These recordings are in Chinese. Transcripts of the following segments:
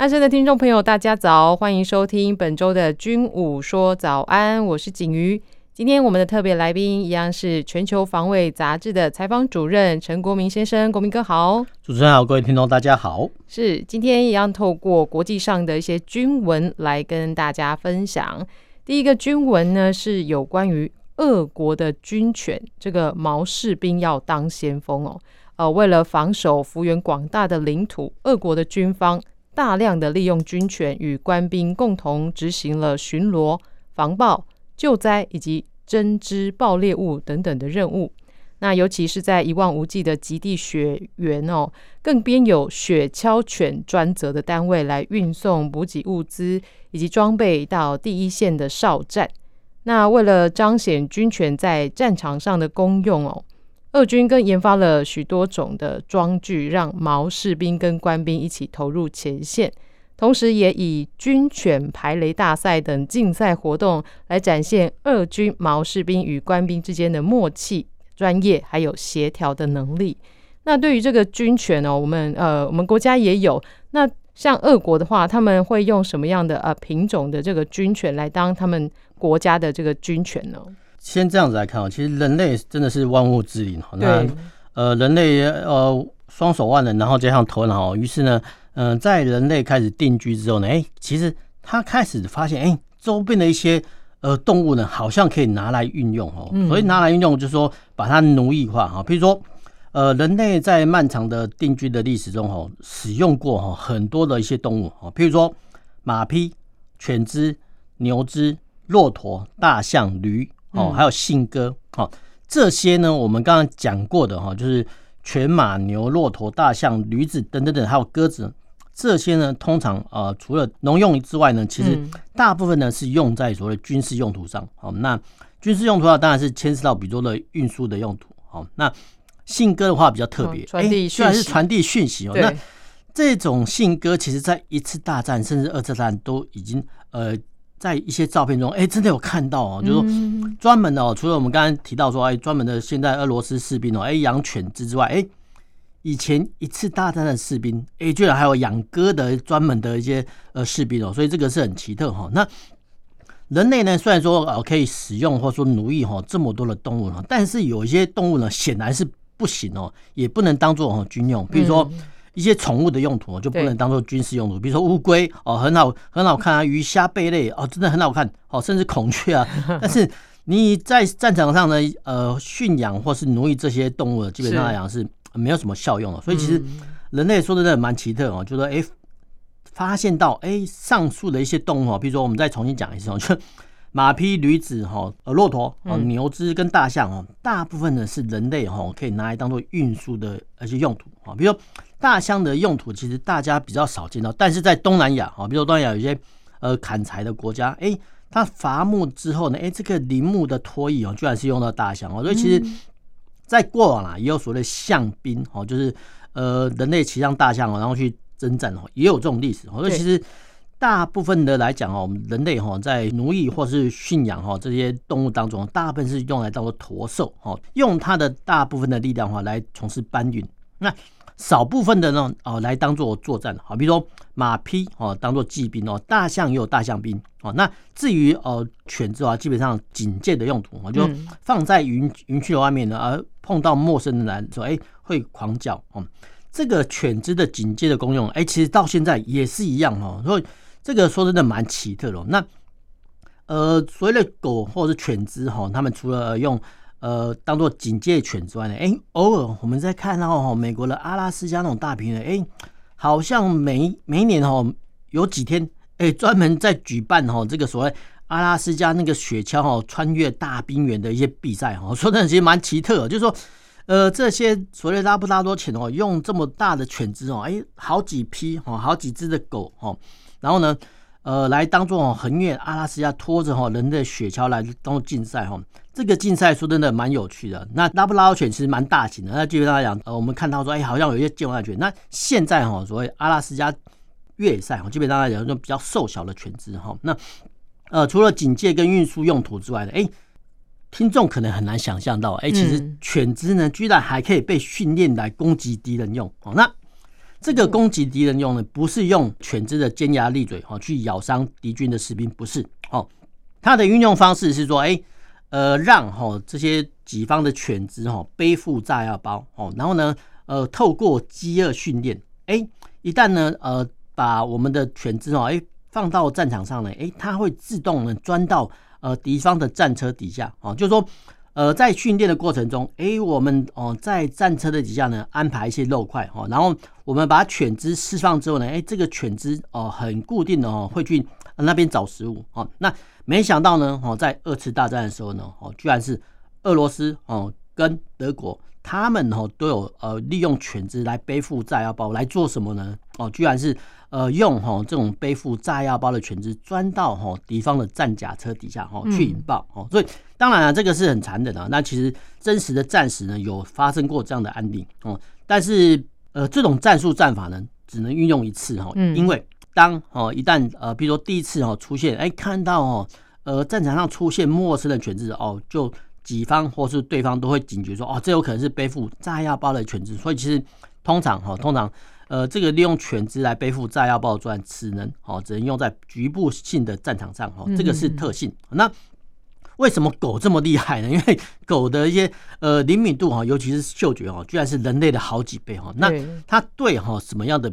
安生的听众朋友，大家早，欢迎收听本周的军武说早安，我是景瑜。今天我们的特别来宾一样是全球防卫杂志的采访主任陈国民先生，国民哥好。主持人好，各位听众大家好。是，今天一样透过国际上的一些军文来跟大家分享。第一个军文呢是有关于俄国的军犬，这个毛士兵要当先锋哦。呃，为了防守幅员广大的领土，俄国的军方。大量的利用军犬与官兵共同执行了巡逻、防暴、救灾以及侦知爆裂物等等的任务。那尤其是在一望无际的极地雪原哦，更编有雪橇犬专责的单位来运送补给物资以及装备到第一线的哨站。那为了彰显军犬在战场上的功用哦。俄军更研发了许多种的装具，让毛士兵跟官兵一起投入前线，同时也以军犬排雷大赛等竞赛活动来展现俄军毛士兵与官兵之间的默契、专业还有协调的能力。那对于这个军犬呢，我们呃，我们国家也有。那像俄国的话，他们会用什么样的呃品种的这个军犬来当他们国家的这个军犬呢？先这样子来看哦，其实人类真的是万物之灵哈。那呃，人类呃双手万能，然后加上头脑，于是呢，嗯、呃，在人类开始定居之后呢，哎、欸，其实他开始发现，哎、欸，周边的一些呃动物呢，好像可以拿来运用哦。所以拿来运用，就是说把它奴役化哈。比如说，呃，人类在漫长的定居的历史中哈，使用过哈很多的一些动物啊，譬如说马匹、犬只、牛只、骆驼、大象、驴。哦，还有信鸽，哦，这些呢，我们刚刚讲过的哈，就是犬、马、牛、骆驼、大象、驴子等等等，还有鸽子，这些呢，通常呃，除了农用之外呢，其实大部分呢是用在所谓军事用途上。好，那军事用途啊当然是牵涉到比如说的运输的用途。好，那信鸽的话比较特别，传递虽然是传递讯息哦，那这种信鸽其实在一次大战甚至二次大战都已经呃。在一些照片中，哎、欸，真的有看到哦，就是说专门的哦，除了我们刚刚提到说，哎，专门的现在俄罗斯士兵哦，哎，养犬只之外，哎，以前一次大战的士兵，哎，居然还有养鸽的专门的一些呃士兵哦，所以这个是很奇特哈。那人类呢，虽然说哦可以使用或者说奴役哈这么多的动物，但是有一些动物呢，显然是不行哦，也不能当做军用，比如说。一些宠物的用途就不能当做军事用途，比如说乌龟哦，很好很好看啊，鱼虾贝类哦，真的很好看哦，甚至孔雀啊。但是你在战场上呢，呃，驯养或是奴役这些动物，基本上来讲是没有什么效用的。所以其实人类说的真的蛮奇特哦，就说哎，发现到哎，上述的一些动物，比如说我们再重新讲一次哦，就马匹、驴子哈、呃，骆驼、哦、牛只跟大象哦，大部分呢是人类哈可以拿来当做运输的一些用途啊，比如说。大象的用途其实大家比较少见到，但是在东南亚啊，比如说东南亚有一些呃砍柴的国家，哎，它伐木之后呢，哎，这个林木的拖曳哦，居然是用到大象哦，所以其实，在过往啊，也有所谓的象兵哦，就是呃人类骑上大象哦，然后去征战哦，也有这种历史哦。所以其实大部分的来讲哦，我们人类哈在奴役或是驯养哈这些动物当中，大部分是用来当做驼兽哦，用它的大部分的力量哈来从事搬运。那少部分的呢，哦，来当做作战，好，比如说马匹哦，当做骑兵哦，大象也有大象兵哦。那至于哦犬只啊，基本上警戒的用途，就放在云云区的外面呢，而碰到陌生的人来说，哎，会狂叫哦。这个犬只的警戒的功用，哎，其实到现在也是一样哦。所以这个说真的蛮奇特的。那呃，所谓的狗或者是犬只哈，他们除了用呃，当做警戒犬之外呢，哎、偶尔我们在看到哈，美国的阿拉斯加那种大平原，哎、好像每每一年哈有几天，哎、欸，专门在举办哈这个所谓阿拉斯加那个雪橇哈穿越大冰原的一些比赛哈，说的其实蛮奇特，就是说，呃，这些所谓拉布拉多犬哦，用这么大的犬只哦，哎，好几匹哈，好几只的狗哈，然后呢，呃来当做横越阿拉斯加拖着哈人的雪橇来当做竞赛哈。这个竞赛说真的蛮有趣的。那拉布拉多犬其实蛮大型的，那基本上来讲，呃，我们看到说，哎，好像有一些健忘犬。那现在哈，所谓阿拉斯加越野赛哈，基本上来讲，这种比较瘦小的犬只哈。那呃，除了警戒跟运输用途之外的，哎，听众可能很难想象到，哎，其实犬只呢，居然还可以被训练来攻击敌人用。哦，那这个攻击敌人用呢，不是用犬只的尖牙利嘴哈去咬伤敌军的士兵，不是。哦，它的运用方式是说，哎。呃，让哈这些己方的犬只哈背负炸药包哦，然后呢，呃，透过饥饿训练，哎，一旦呢，呃，把我们的犬只哦，哎，放到战场上呢，哎，它会自动呢钻到呃敌方的战车底下哦，就是说，呃，在训练的过程中，哎，我们哦在战车的底下呢安排一些肉块哦，然后我们把犬只释放之后呢，哎，这个犬只哦很固定的哦会去那边找食物哦，那。没想到呢，哦，在二次大战的时候呢，哦，居然是俄罗斯哦跟德国，他们哦都有呃利用犬只来背负炸药包来做什么呢？哦，居然是呃用哈这种背负炸药包的犬只钻到哈敌方的战甲车底下哈去引爆哦，所以当然了，这个是很残忍的。那其实真实的战史呢有发生过这样的案例哦，但是呃这种战术战法呢只能运用一次哈，因为。当哦一旦呃，比如说第一次哦出现，哎，看到哦呃战场上出现陌生的犬只哦，就己方或是对方都会警觉说哦，这有可能是背负炸药包的犬只，所以其实通常哈通常呃这个利用犬只来背负炸药包的作战只能哦只能用在局部性的战场上哦，这个是特性。那为什么狗这么厉害呢？因为 狗的一些呃灵敏度哈，尤其是嗅觉哈，居然是人类的好几倍哈。那它对哈什么样的？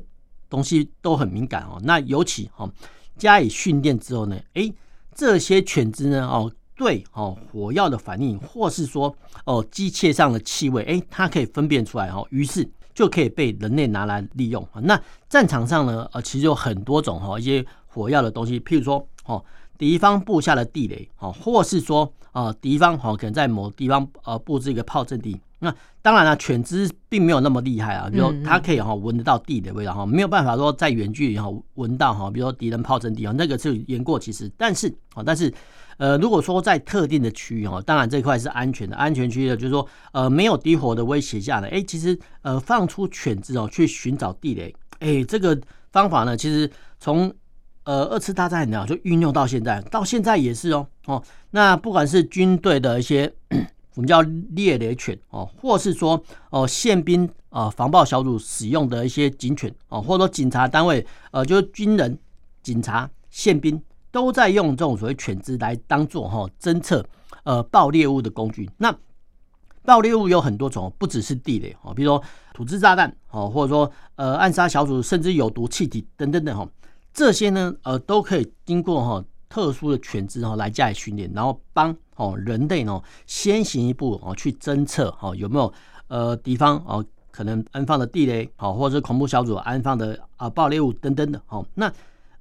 东西都很敏感哦，那尤其哈加以训练之后呢，哎，这些犬只呢哦，对哦火药的反应，或是说哦机械上的气味，哎，它可以分辨出来哦，于是就可以被人类拿来利用。那战场上呢，呃，其实有很多种哈一些火药的东西，譬如说哦敌方布下的地雷，哦，或是说啊敌方哦可能在某地方呃布置一个炮阵地。那当然了，犬只并没有那么厉害啊，比如它可以哈闻得到地的味道哈，没有办法说在远距离哈闻到哈，比如说敌人炮阵地啊，那个是言过其实。但是啊，但是呃，如果说在特定的区域哈，当然这块是安全的，安全区域的，就是说呃没有敌火的威胁下呢，哎，其实呃放出犬只哦去寻找地雷，哎，这个方法呢，其实从呃二次大战呢就运用到现在，到现在也是哦哦，那不管是军队的一些。我们叫猎雷犬哦，或是说哦宪兵啊防爆小组使用的一些警犬哦，或者说警察单位呃，就是军人、警察、宪兵都在用这种所谓犬只来当做哈侦测呃爆猎物的工具。那爆猎物有很多种，不只是地雷哦，比如说土制炸弹哦，或者说呃暗杀小组，甚至有毒气体等等等哈，这些呢呃都可以经过哈。特殊的犬只哈来加以训练，然后帮哦人类呢先行一步哦去侦测哦有没有呃敌方哦可能安放的地雷哦或者是恐怖小组安放的啊爆裂物等等的哦那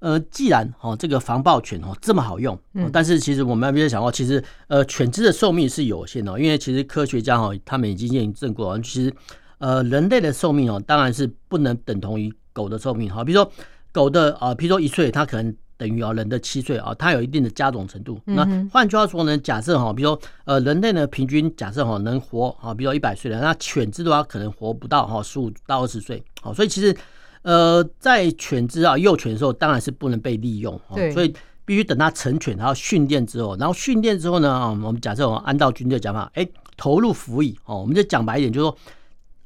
呃既然哦这个防爆犬哦这么好用，但是其实我们没有想过，其实呃犬只的寿命是有限的，因为其实科学家哈他们已经验证过，其实呃人类的寿命哦当然是不能等同于狗的寿命哈，比如说狗的啊，比如说一岁它可能。等于啊人的七岁啊，它有一定的加总程度。那换句话说呢，假设哈，比如说呃人类呢平均假设哈能活啊，比如说一百岁的，那犬只的话可能活不到哈十五到二十岁。好，所以其实呃在犬只啊幼犬的时候，当然是不能被利用。对。所以必须等它成犬，然后训练之后，然后训练之后呢啊，我们假设我们按照军队讲法，哎，投入服役哦，我们就讲白一点，就是说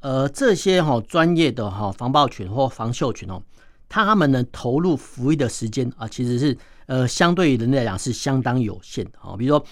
呃这些哈专业的哈防暴犬或防嗅犬哦。他们呢投入服役的时间啊，其实是呃相对于人类来讲是相当有限的啊。比如说，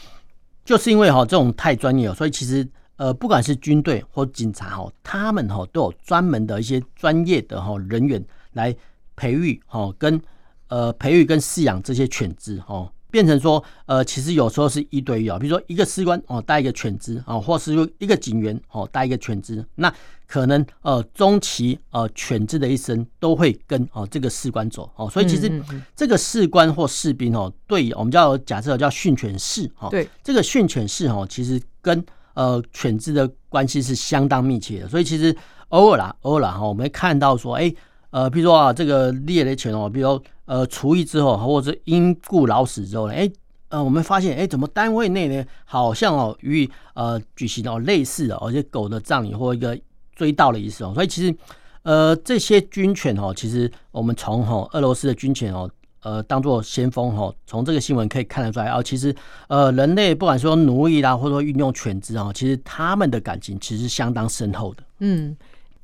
就是因为哈这种太专业了，所以其实呃不管是军队或警察哈，他们哈都有专门的一些专业的哈人员来培育哈跟呃培育跟饲养这些犬只哈。变成说，呃，其实有时候是一对一啊，比如说一个士官哦带一个犬只啊，或是说一个警员哦带一个犬只，那可能呃终其呃犬只的一生都会跟哦这个士官走哦，所以其实这个士官或士兵哦，对我们叫假设叫训犬士哈，对这个训犬士哈，其实跟呃犬只的关系是相当密切的，所以其实偶尔啦偶尔啦哈，我们会看到说，哎。呃，比如说啊，这个猎雷犬哦，比如说呃，除役之后，或者是因故老死之后呢，哎，呃，我们发现，哎，怎么单位内呢，好像哦，与呃举行哦类似的，而且狗的葬礼或一个追悼的仪式哦，所以其实呃这些军犬哦，其实我们从哈俄罗斯的军犬哦，呃，当做先锋哈，从这个新闻可以看得出来哦，其实呃人类不管说奴役啦，或者说运用犬只啊，其实他们的感情其实相当深厚的，嗯。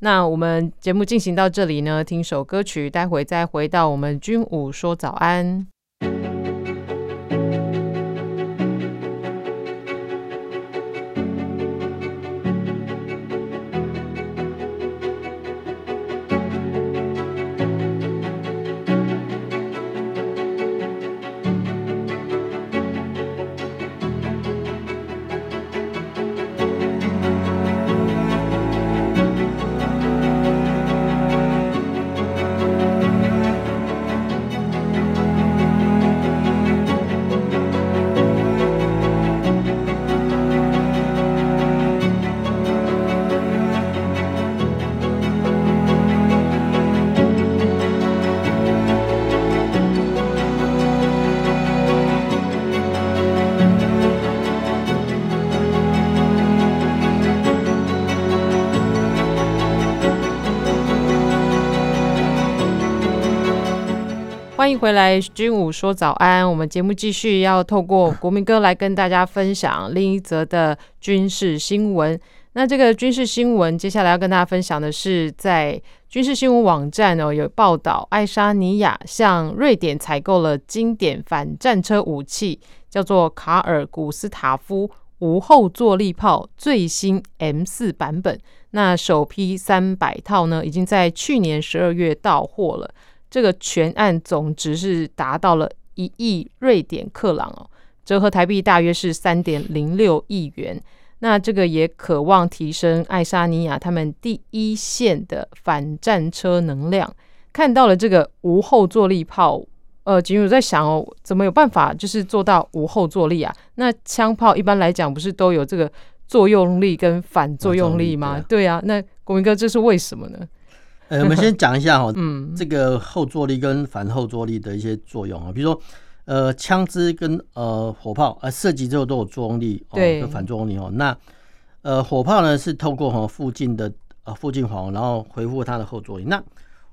那我们节目进行到这里呢，听首歌曲，待会再回到我们军武说早安。欢迎回来，军武说早安。我们节目继续要透过国民哥来跟大家分享另一则的军事新闻。那这个军事新闻接下来要跟大家分享的是，在军事新闻网站哦有报道，爱沙尼亚向瑞典采购了经典反战车武器，叫做卡尔古斯塔夫无后坐力炮最新 M 四版本。那首批三百套呢，已经在去年十二月到货了。这个全案总值是达到了一亿瑞典克朗哦，折合台币大约是三点零六亿元。那这个也渴望提升爱沙尼亚他们第一线的反战车能量。看到了这个无后坐力炮，呃，仅有在想哦，怎么有办法就是做到无后坐力啊？那枪炮一般来讲不是都有这个作用力跟反作用力吗？对啊，那国民哥这是为什么呢？呃，我们先讲一下哈，嗯，这个后坐力跟反后坐力的一些作用啊，比如说，呃，枪支跟呃火炮呃射击之后都有作用力，对，跟反作用力哦。那呃火炮呢是透过哈附近的呃附近黄，然后回复它的后坐力。那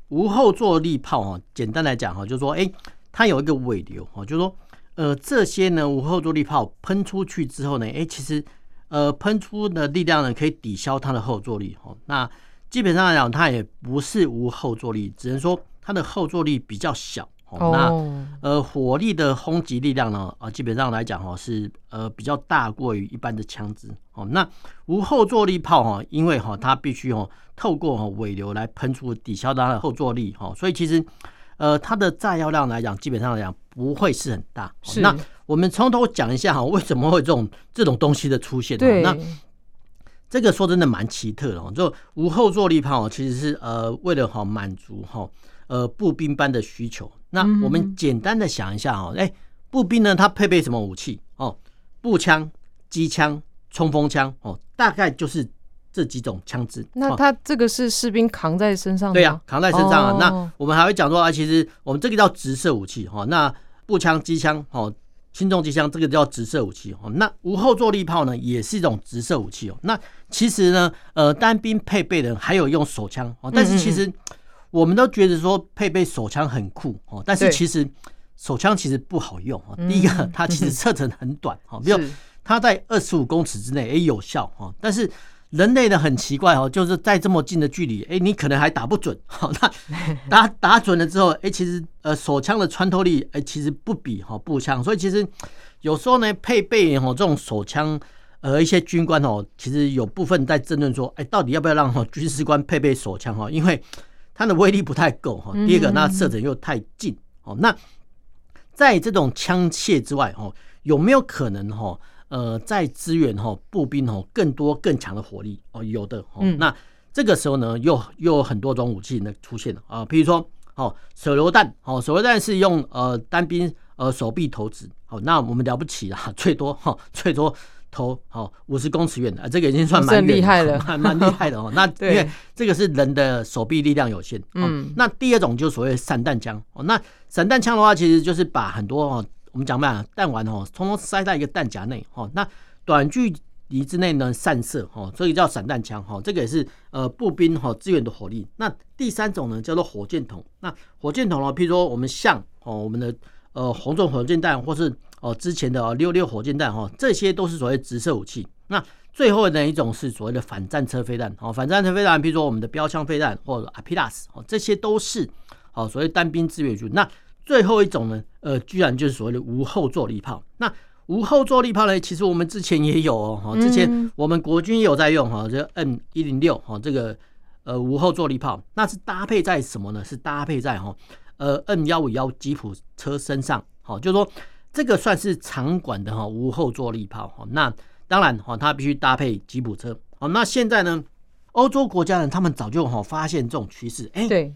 无后坐力炮哈，简单来讲哈，就是说，哎，它有一个尾流哈，就是说，呃，这些呢无后坐力炮喷出去之后呢，哎，其实呃喷出的力量呢可以抵消它的后坐力哈。那基本上来讲，它也不是无后坐力，只能说它的后坐力比较小。哦，那呃火力的轰击力量呢，啊，基本上来讲哈是呃比较大过于一般的枪支。哦，那无后坐力炮哈，因为哈它必须哦透过哈尾流来喷出，抵消它的后坐力。哈，所以其实呃它的炸药量来讲，基本上来讲不会是很大。是。那我们从头讲一下哈，为什么会这种这种东西的出现？对。那这个说真的蛮奇特的哦，就无后坐力炮其实是呃为了哈满足哈呃步兵班的需求。那我们简单的想一下哦，哎，步兵呢它配备什么武器哦？步枪、机枪、冲锋枪哦，大概就是这几种枪支。那它这个是士兵扛在身上吗？对呀，扛在身上啊。那我们还会讲说啊，其实我们这个叫直射武器哈。那步枪、机枪哦。轻重机枪这个叫直射武器哦，那无后坐力炮呢也是一种直射武器哦。那其实呢，呃，单兵配备的还有用手枪哦，但是其实我们都觉得说配备手枪很酷哦，但是其实手枪其实不好用啊。第一个，它其实射程很短哈，比如它在二十五公尺之内也有效哈，但是。人类的很奇怪哦，就是在这么近的距离，哎，你可能还打不准。好，那打打准了之后，哎，其实呃手枪的穿透力，哎，其实不比哈步枪。所以其实有时候呢，配备哈这种手枪，呃，一些军官哦，其实有部分在争论说，哎，到底要不要让哈军事官配备手枪哈？因为它的威力不太够哈。第二个，那射程又太近。哦，那在这种枪械之外哦，有没有可能哈？呃，在支援哈步兵哈更多更强的火力哦，有的哦。那这个时候呢，又又有很多种武器呢出现了啊，比如说哦手榴弹哦，手榴弹是用呃单兵呃手臂投掷哦，那我们了不起啊，最多哈最多投好五十公尺远的，这个已经算蛮厉害了，蛮蛮厉害的哦。那 因为这个是人的手臂力量有限，嗯。那第二种就是所谓散弹枪哦。那散弹枪的话，其实就是把很多哦，我们讲嘛，弹丸哦，通通塞在一个弹夹内哦。那短距离之内呢散射哦，所以叫散弹枪哈。这个也是呃步兵哈支援的火力。那第三种呢叫做火箭筒。那火箭筒呢，譬如说我们像哦我们的呃红种火箭弹或是。哦，之前的六六火箭弹哈，这些都是所谓直射武器。那最后的一种是所谓的反战车飞弹。哦，反战车飞弹，譬如说我们的标枪飞弹或者阿皮拉斯，哦，这些都是哦所谓单兵支援军。那最后一种呢，呃，居然就是所谓的无后坐力炮。那无后坐力炮呢，其实我们之前也有哦，哈，之前我们国军也有在用哈，这 M 一零六哈，这个呃无后坐力炮，那是搭配在什么呢？是搭配在哈呃 M 幺五幺吉普车身上，好，就是说。这个算是长管的哈无后坐力炮哈，那当然哈，它必须搭配吉普车。好，那现在呢，欧洲国家呢，他们早就哈发现这种趋势，哎，对，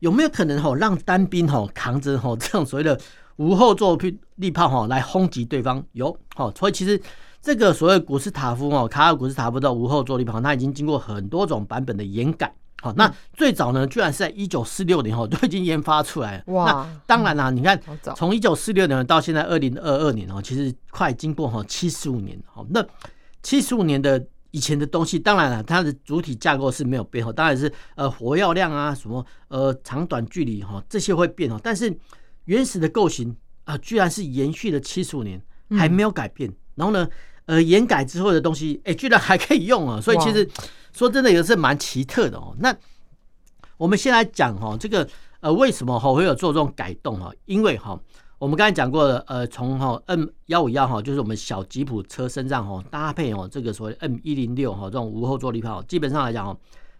有没有可能哈让单兵哈扛着哈这种所谓的无后座力炮哈来轰击对方？有，好，所以其实这个所谓古斯塔夫哦，卡尔古斯塔夫的无后座力炮，它已经经过很多种版本的研改。好，那最早呢，居然是在一九四六年后都 已经研发出来了。哇，那当然啦、啊，你看，从一九四六年到现在二零二二年哦，其实快经过哈七十五年。好，那七十五年的以前的东西，当然了，它的主体架构是没有变。哈，当然是呃火药量啊，什么呃长短距离哈这些会变哦，但是原始的构型啊，居然是延续了七十五年还没有改变。然后呢，呃研改之后的东西，哎，居然还可以用啊，所以其实。说真的也是蛮奇特的哦。那我们先来讲哈，这个呃为什么哈会有做这种改动哈？因为哈我们刚才讲过了，呃从哈 M 幺五幺哈就是我们小吉普车身上哈搭配哦这个所谓 M 一零六哈这种无后坐力炮，基本上来讲哦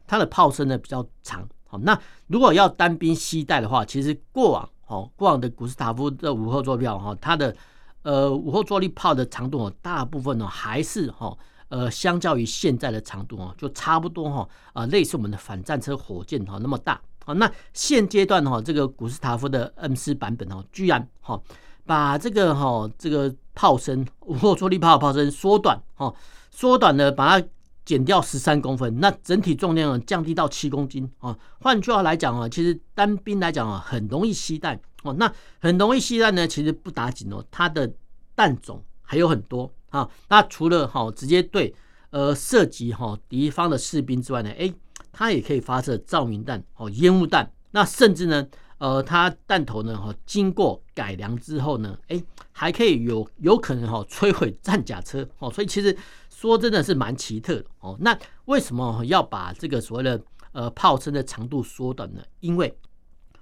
它的炮身呢比较长。好，那如果要单兵携带的话，其实过往哦过往的古斯塔夫的无后坐力炮哈它的呃无后坐力炮的长度大部分呢还是哈。呃，相较于现在的长度哦，就差不多哈，啊，类似我们的反战车火箭哈那么大好。那现阶段哈，这个古斯塔夫的 M 四版本哦，居然哈把这个哈这个炮身无后坐力炮炮身缩短哈，缩短了，把它减掉十三公分，那整体重量降低到七公斤啊。换句话来讲啊，其实单兵来讲啊，很容易携带哦。那很容易携带呢，其实不打紧哦，它的弹种还有很多。啊，那除了哈直接对呃射击哈敌方的士兵之外呢，哎，它也可以发射照明弹、哦烟雾弹，那甚至呢，呃，它弹头呢哈经过改良之后呢，哎，还可以有有可能哈摧毁战甲车。哦，所以其实说真的是蛮奇特的。哦。那为什么要把这个所谓的呃炮身的长度缩短呢？因为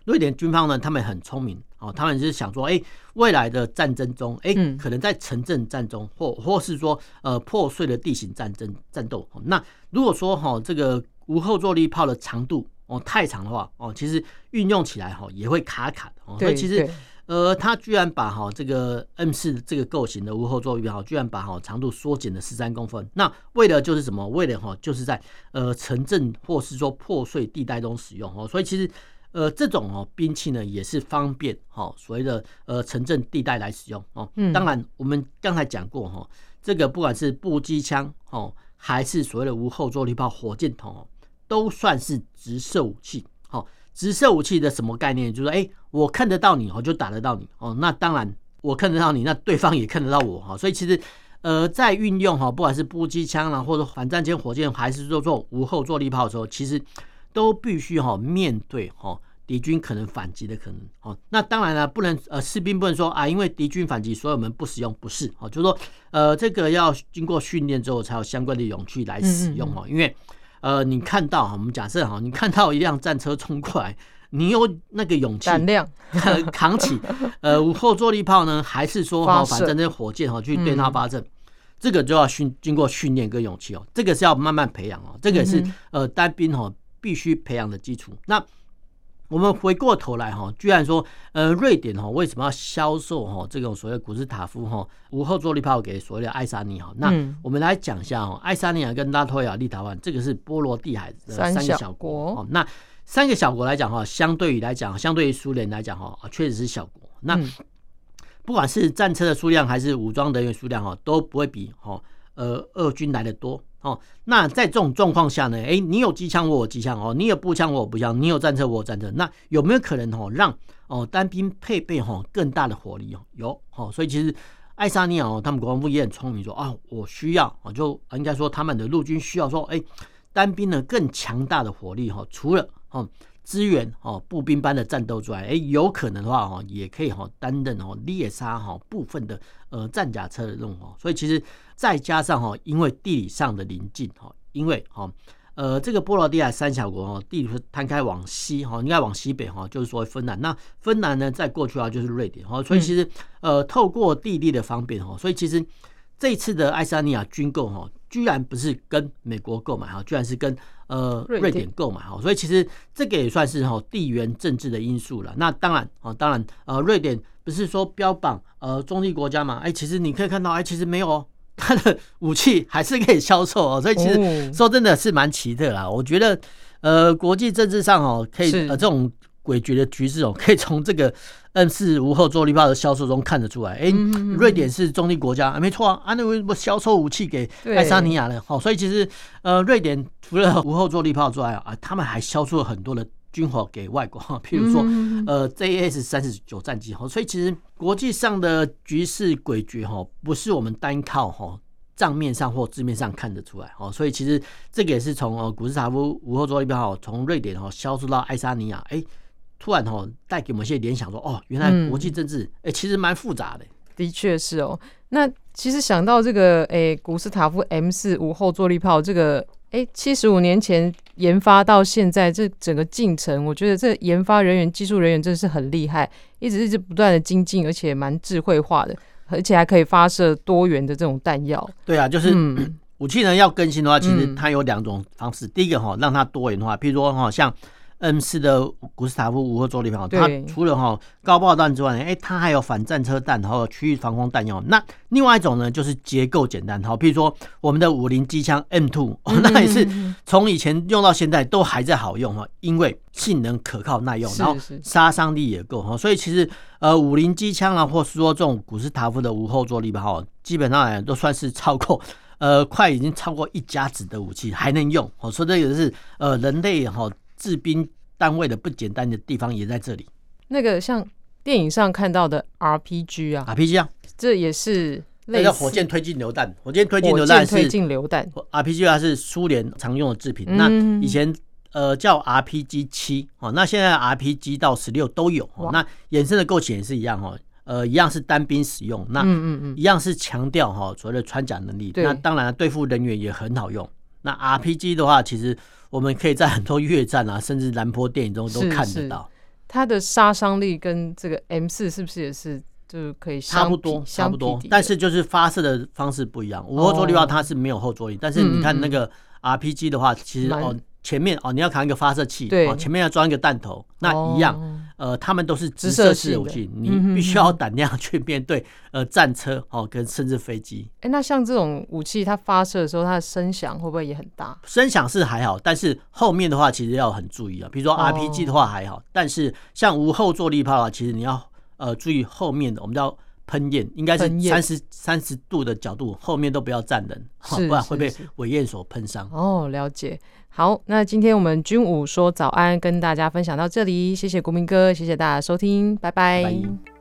瑞典军方呢，他们很聪明。哦，他们是想说，哎，未来的战争中，哎，可能在城镇战中，或或是说，呃，破碎的地形战争战斗，那如果说哈，这个无后坐力炮的长度哦太长的话，哦，其实运用起来哈也会卡卡的哦。所以其实，呃，他居然把哈这个 M 四这个构型的无后坐力炮，居然把哈长度缩减了十三公分。那为了就是什么？为了哈就是在呃城镇或是说破碎地带中使用哦。所以其实。呃，这种哦兵器呢也是方便哈，所谓的呃城镇地带来使用哦。嗯，当然我们刚才讲过哈，这个不管是步机枪哦，还是所谓的无后坐力炮、火箭筒哦，都算是直射武器。好，直射武器的什么概念？就是说，哎，我看得到你，我就打得到你哦。那当然，我看得到你，那对方也看得到我哈。所以其实呃，在运用哈，不管是步机枪啦，或者反战舰、火箭，还是说做无后坐力炮的时候，其实。都必须哈面对哈敌军可能反击的可能哦，那当然了，不能呃士兵不能说啊，因为敌军反击，所以我们不使用，不是哦，就是说呃这个要经过训练之后才有相关的勇气来使用哦，因为呃你看到哈，我们假设哈，你看到一辆战车冲过来，你有那个勇气胆量 扛起呃无后坐力炮呢，还是说哈反正那火箭哈去对它发射，这个就要训经过训练跟勇气哦，这个是要慢慢培养哦，这个是呃单兵哈。必须培养的基础。那我们回过头来哈，居然说，呃，瑞典哈为什么要销售哈这种所谓古斯塔夫哈无后坐力炮给所谓的爱沙尼亚？那我们来讲一下哈，爱沙尼亚跟拉脱维亚、立陶宛这个是波罗的海的三个小国哦。那三个小国来讲哈，相对于来讲，相对于苏联来讲哈，确实是小国。那不管是战车的数量还是武装人员数量哈，都不会比哈呃俄军来的多哦。那在这种状况下呢，哎，你有机枪，我有机枪哦，你有步枪，我有步枪，你有战车，我有战车，那有没有可能哦让哦单兵配备哈更大的火力哦？有哦，所以其实爱沙尼亚哦，他们国防部也很聪明，说啊，我需要哦，就应该说他们的陆军需要说，哎，单兵呢更强大的火力哈，除了哦。支援哦，步兵般的战斗之外，哎，有可能的话哦，也可以哈担任哦猎杀哈部分的呃战甲车的任务哦。所以其实再加上哈，因为地理上的临近哈，因为哈呃这个波罗的海三小国哦，地图摊开往西哈，应该往西北哈，就是说芬兰。那芬兰呢，在过去啊就是瑞典哈，所以其实呃透过地利的方便哈，所以其实这一次的爱沙尼亚军购哈。居然不是跟美国购买哈，居然是跟呃瑞典购买哈，所以其实这个也算是哈地缘政治的因素了。那当然啊，当然呃瑞典不是说标榜呃中立国家嘛？哎，其实你可以看到，哎，其实没有哦，它的武器还是可以销售哦。所以其实说真的是蛮奇特啦。我觉得呃国际政治上哦，可以呃这种。诡谲的局势哦，可以从这个 M 四无后坐力炮的销售中看得出来。哎、欸，瑞典是中立国家，啊、没错啊，啊，那为什么销售武器给爱沙尼亚呢？好，所以其实呃，瑞典除了无后坐力炮之外啊，他们还销售了很多的军火给外国，譬如说呃，JAS 三十九战机。哈，所以其实国际上的局势诡谲哈，不是我们单靠哈账面上或字面上看得出来。哦，所以其实这个也是从呃古斯塔夫无后坐力炮从瑞典哈销售到爱沙尼亚，哎、欸。突然哦，带给我们一些联想，说哦，原来国际政治哎、嗯欸，其实蛮复杂的。的确是哦。那其实想到这个哎、欸，古斯塔夫 M 四五后坐力炮，这个哎，七十五年前研发到现在，这整个进程，我觉得这研发人员、技术人员真的是很厉害，一直一直不断的精进，而且蛮智慧化的，而且还可以发射多元的这种弹药。对啊，就是、嗯、武器呢要更新的话，其实它有两种方式。嗯、第一个哈，让它多元化，譬如说哈，像。M 四的古斯塔夫无后坐力炮，它除了哈高爆弹之外，哎，它还有反战车弹，还有区域防空弹药。那另外一种呢，就是结构简单，好，譬如说我们的五零机枪 M two，那也是从以前用到现在都还在好用哈，因为性能可靠耐用，然后杀伤力也够哈。所以其实呃五零机枪啊，或是说这种古斯塔夫的无后坐力炮，基本上来都算是超过呃快已经超过一家子的武器还能用。我说这个是呃人类哈。制兵单位的不简单的地方也在这里。那个像电影上看到的 RPG 啊，RPG 啊，这也是那叫火箭推进榴弹。火箭推进榴弹是推进榴弹，RPG 它是苏联常用的制品。那以前呃叫 RPG 七哦，那现在 RPG 到十六都有。那衍生的构型也是一样哦，呃，一样是单兵使用。那嗯嗯嗯，一样是强调哈所谓的穿甲能力。那当然对付人员也很好用。那 RPG 的话，其实。我们可以在很多越战啊，甚至兰坡电影中都看得到。它的杀伤力跟这个 M 四是不是也是就是可以差不多，差不多？但是就是发射的方式不一样。无后坐力炮它是没有后坐力，但是你看那个 RPG 的话，其实哦。前面哦，你要扛一个发射器，对，前面要装一个弹头，那一样，哦、呃，他们都是直射式武器，你必须要胆量去面对呃战车哦，跟甚至飞机。哎、欸，那像这种武器，它发射的时候，它的声响会不会也很大？声响是还好，但是后面的话其实要很注意啊。比如说 RPG 的话还好，哦、但是像无后坐力炮啊，其实你要呃注意后面的，我们叫喷焰，应该是三十三十度的角度，后面都不要站人，不然会被尾焰所喷伤。哦，了解。好，那今天我们军武说早安，跟大家分享到这里，谢谢国民哥，谢谢大家收听，拜拜。拜拜。